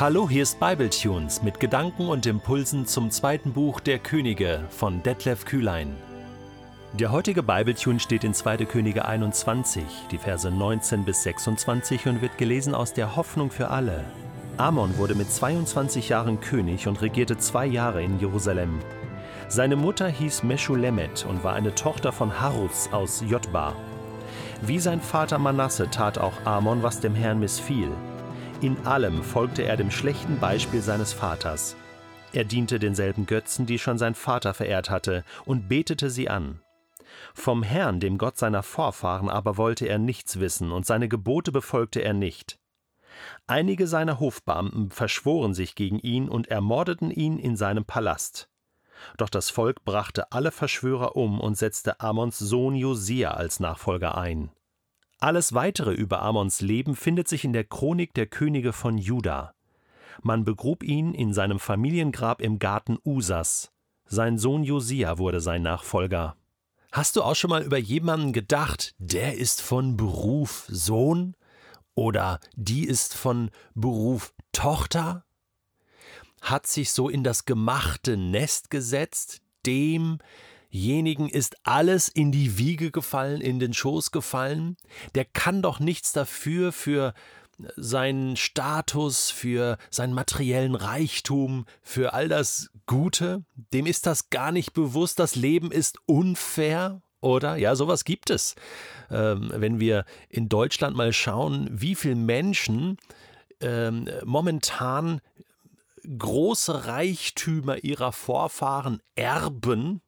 Hallo, hier ist Bibletunes mit Gedanken und Impulsen zum zweiten Buch der Könige von Detlef Kühlein. Der heutige Bibletune steht in 2. Könige 21, die Verse 19 bis 26 und wird gelesen aus der Hoffnung für alle. Amon wurde mit 22 Jahren König und regierte zwei Jahre in Jerusalem. Seine Mutter hieß Meschulemet und war eine Tochter von Haruz aus Jotba. Wie sein Vater Manasse tat auch Amon, was dem Herrn missfiel. In allem folgte er dem schlechten Beispiel seines Vaters. Er diente denselben Götzen, die schon sein Vater verehrt hatte, und betete sie an. Vom Herrn, dem Gott seiner Vorfahren, aber wollte er nichts wissen, und seine Gebote befolgte er nicht. Einige seiner Hofbeamten verschworen sich gegen ihn und ermordeten ihn in seinem Palast. Doch das Volk brachte alle Verschwörer um und setzte Amons Sohn Josia als Nachfolger ein. Alles weitere über Amons Leben findet sich in der Chronik der Könige von Juda. Man begrub ihn in seinem Familiengrab im Garten Usas. Sein Sohn Josia wurde sein Nachfolger. Hast du auch schon mal über jemanden gedacht, der ist von Beruf Sohn oder die ist von Beruf Tochter? Hat sich so in das gemachte Nest gesetzt, dem demjenigen ist alles in die Wiege gefallen, in den Schoß gefallen, der kann doch nichts dafür für seinen Status, für seinen materiellen Reichtum, für all das Gute, dem ist das gar nicht bewusst, das Leben ist unfair, oder? Ja, sowas gibt es. Ähm, wenn wir in Deutschland mal schauen, wie viele Menschen ähm, momentan große Reichtümer ihrer Vorfahren erben,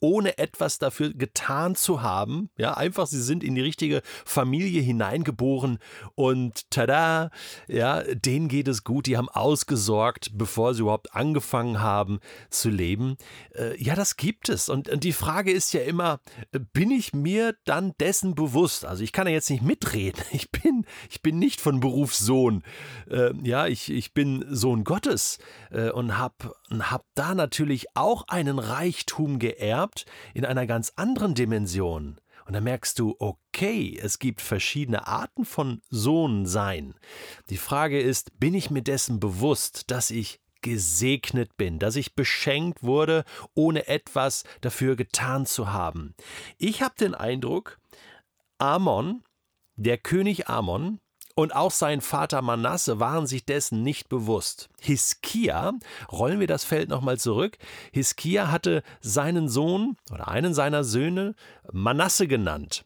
ohne etwas dafür getan zu haben. Ja, einfach, sie sind in die richtige Familie hineingeboren und tada, ja, denen geht es gut, die haben ausgesorgt, bevor sie überhaupt angefangen haben zu leben. Äh, ja, das gibt es. Und, und die Frage ist ja immer, bin ich mir dann dessen bewusst? Also ich kann ja jetzt nicht mitreden. Ich bin, ich bin nicht von Berufssohn. Äh, ja, ich, ich bin Sohn Gottes äh, und habe hab da natürlich auch einen Reichtum geerbt gehabt in einer ganz anderen Dimension. Und dann merkst du, okay, es gibt verschiedene Arten von Sohn sein. Die Frage ist, bin ich mir dessen bewusst, dass ich gesegnet bin, dass ich beschenkt wurde, ohne etwas dafür getan zu haben. Ich habe den Eindruck, Amon, der König Amon, und auch sein Vater Manasse waren sich dessen nicht bewusst. Hiskia, rollen wir das Feld nochmal zurück, Hiskia hatte seinen Sohn oder einen seiner Söhne Manasse genannt.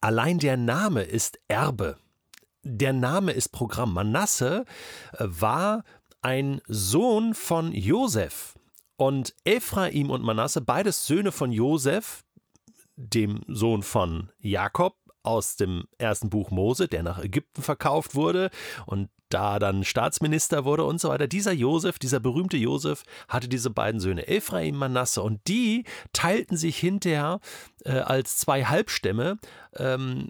Allein der Name ist Erbe. Der Name ist Programm. Manasse äh, war ein Sohn von Josef. Und Ephraim und Manasse, beides Söhne von Josef, dem Sohn von Jakob, aus dem ersten Buch Mose, der nach Ägypten verkauft wurde und da dann Staatsminister wurde und so weiter. Dieser Josef, dieser berühmte Josef, hatte diese beiden Söhne, Ephraim, Manasse, und die teilten sich hinterher äh, als zwei Halbstämme ähm,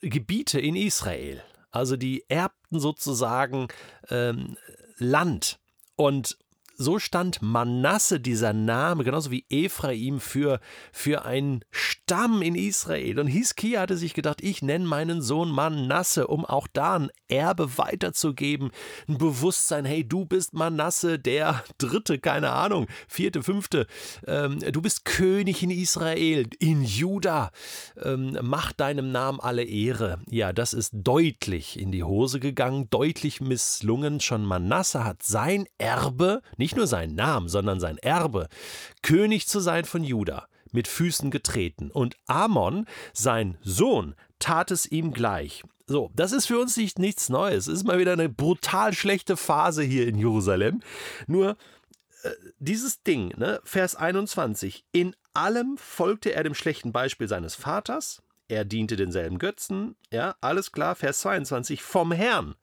Gebiete in Israel. Also die erbten sozusagen ähm, Land. Und so stand Manasse, dieser Name, genauso wie Ephraim, für, für einen Stamm in Israel. Und Hiskia hatte sich gedacht, ich nenne meinen Sohn Manasse, um auch da ein Erbe weiterzugeben. Ein Bewusstsein, hey, du bist Manasse, der dritte, keine Ahnung, vierte, fünfte. Ähm, du bist König in Israel, in Juda. Ähm, mach deinem Namen alle Ehre. Ja, das ist deutlich in die Hose gegangen, deutlich misslungen. Schon Manasse hat sein Erbe, nicht nur seinen Namen, sondern sein Erbe, König zu sein von Juda, mit Füßen getreten. Und Amon, sein Sohn, tat es ihm gleich. So, das ist für uns nicht, nichts Neues. Es ist mal wieder eine brutal schlechte Phase hier in Jerusalem. Nur äh, dieses Ding, ne, Vers 21, in allem folgte er dem schlechten Beispiel seines Vaters, er diente denselben Götzen, ja, alles klar, Vers 22, vom Herrn,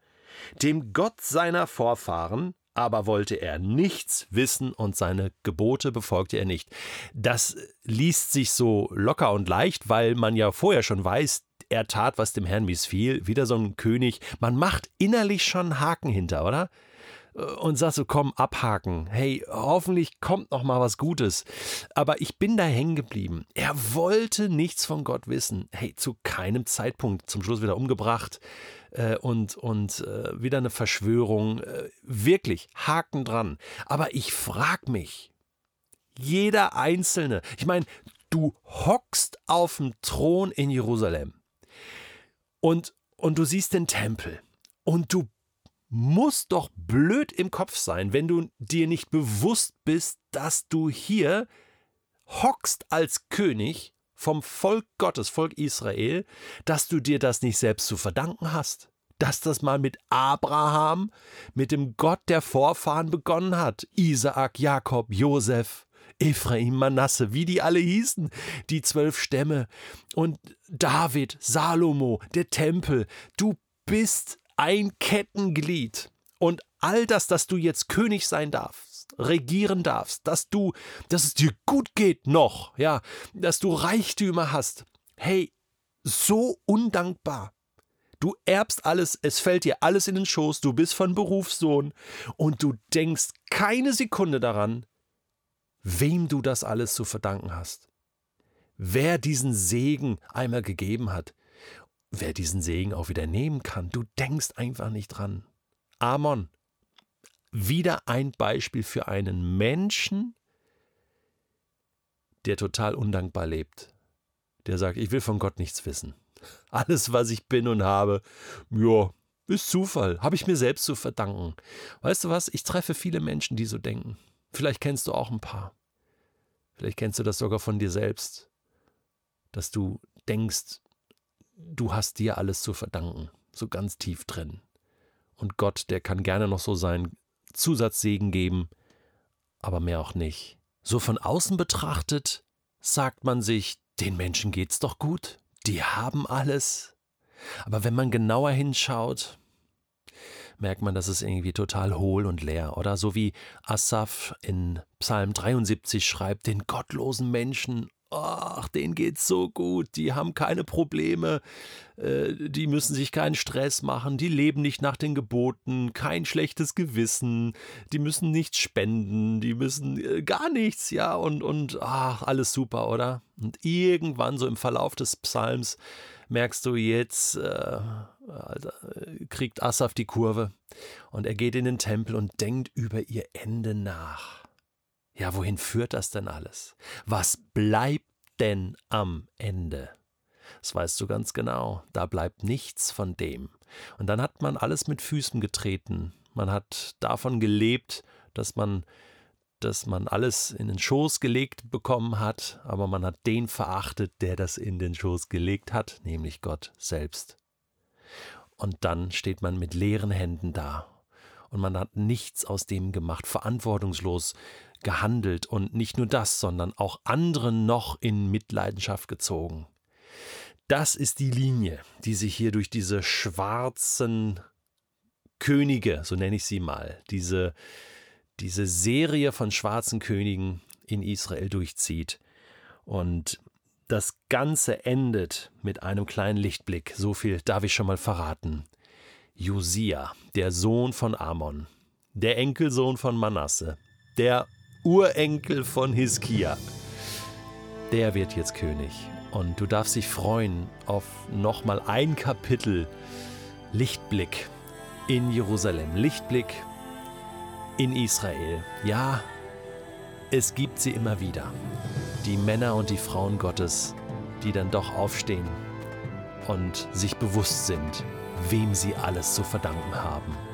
dem Gott seiner Vorfahren, aber wollte er nichts wissen und seine Gebote befolgte er nicht. Das liest sich so locker und leicht, weil man ja vorher schon weiß, er tat, was dem Herrn missfiel, wieder so ein König. Man macht innerlich schon Haken hinter, oder? Äh, und sagst so, komm, abhaken. Hey, hoffentlich kommt noch mal was Gutes. Aber ich bin da hängen geblieben. Er wollte nichts von Gott wissen. Hey, zu keinem Zeitpunkt. Zum Schluss wieder umgebracht äh, und, und äh, wieder eine Verschwörung. Äh, wirklich, Haken dran. Aber ich frag mich, jeder Einzelne, ich meine, du hockst auf dem Thron in Jerusalem und, und du siehst den Tempel und du musst doch blöd im Kopf sein, wenn du dir nicht bewusst bist, dass du hier hockst als König vom Volk Gottes, Volk Israel, dass du dir das nicht selbst zu verdanken hast. Dass das mal mit Abraham, mit dem Gott der Vorfahren begonnen hat. Isaak, Jakob, Josef, Ephraim, Manasse, wie die alle hießen, die zwölf Stämme. Und David, Salomo, der Tempel. Du bist ein Kettenglied. Und all das, dass du jetzt König sein darfst, regieren darfst, dass du, dass es dir gut geht noch, ja, dass du Reichtümer hast. Hey, so undankbar. Du erbst alles, es fällt dir alles in den Schoß, du bist von Berufssohn und du denkst keine Sekunde daran, wem du das alles zu verdanken hast. Wer diesen Segen einmal gegeben hat, wer diesen Segen auch wieder nehmen kann. Du denkst einfach nicht dran. Amon, wieder ein Beispiel für einen Menschen, der total undankbar lebt. Der sagt, ich will von Gott nichts wissen. Alles, was ich bin und habe, ja, ist Zufall, habe ich mir selbst zu verdanken. Weißt du was, ich treffe viele Menschen, die so denken. Vielleicht kennst du auch ein paar. Vielleicht kennst du das sogar von dir selbst, dass du denkst, du hast dir alles zu verdanken, so ganz tief drin. Und Gott, der kann gerne noch so seinen Zusatzsegen geben, aber mehr auch nicht. So von außen betrachtet sagt man sich, den Menschen geht's doch gut, die haben alles. Aber wenn man genauer hinschaut, merkt man, dass es irgendwie total hohl und leer, oder? So wie Asaf in Psalm 73 schreibt, den gottlosen Menschen ach, denen geht's so gut, die haben keine Probleme, äh, die müssen sich keinen Stress machen, die leben nicht nach den Geboten, kein schlechtes Gewissen, die müssen nichts spenden, die müssen äh, gar nichts, ja, und, und ach, alles super, oder? Und irgendwann so im Verlauf des Psalms merkst du jetzt, äh, kriegt Asaf die Kurve. Und er geht in den Tempel und denkt über ihr Ende nach. Ja, wohin führt das denn alles? Was bleibt denn am Ende? Das weißt du ganz genau. Da bleibt nichts von dem. Und dann hat man alles mit Füßen getreten. Man hat davon gelebt, dass man dass man alles in den Schoß gelegt bekommen hat, aber man hat den verachtet, der das in den Schoß gelegt hat, nämlich Gott selbst. Und dann steht man mit leeren Händen da und man hat nichts aus dem gemacht, verantwortungslos gehandelt und nicht nur das, sondern auch andere noch in Mitleidenschaft gezogen. Das ist die Linie, die sich hier durch diese schwarzen Könige, so nenne ich sie mal, diese, diese Serie von schwarzen Königen in Israel durchzieht. Und das Ganze endet mit einem kleinen Lichtblick, so viel darf ich schon mal verraten. Josia, der Sohn von Amon, der Enkelsohn von Manasse, der Urenkel von Hiskia, der wird jetzt König. Und du darfst dich freuen auf nochmal ein Kapitel Lichtblick in Jerusalem, Lichtblick in Israel. Ja, es gibt sie immer wieder. Die Männer und die Frauen Gottes, die dann doch aufstehen und sich bewusst sind, wem sie alles zu verdanken haben.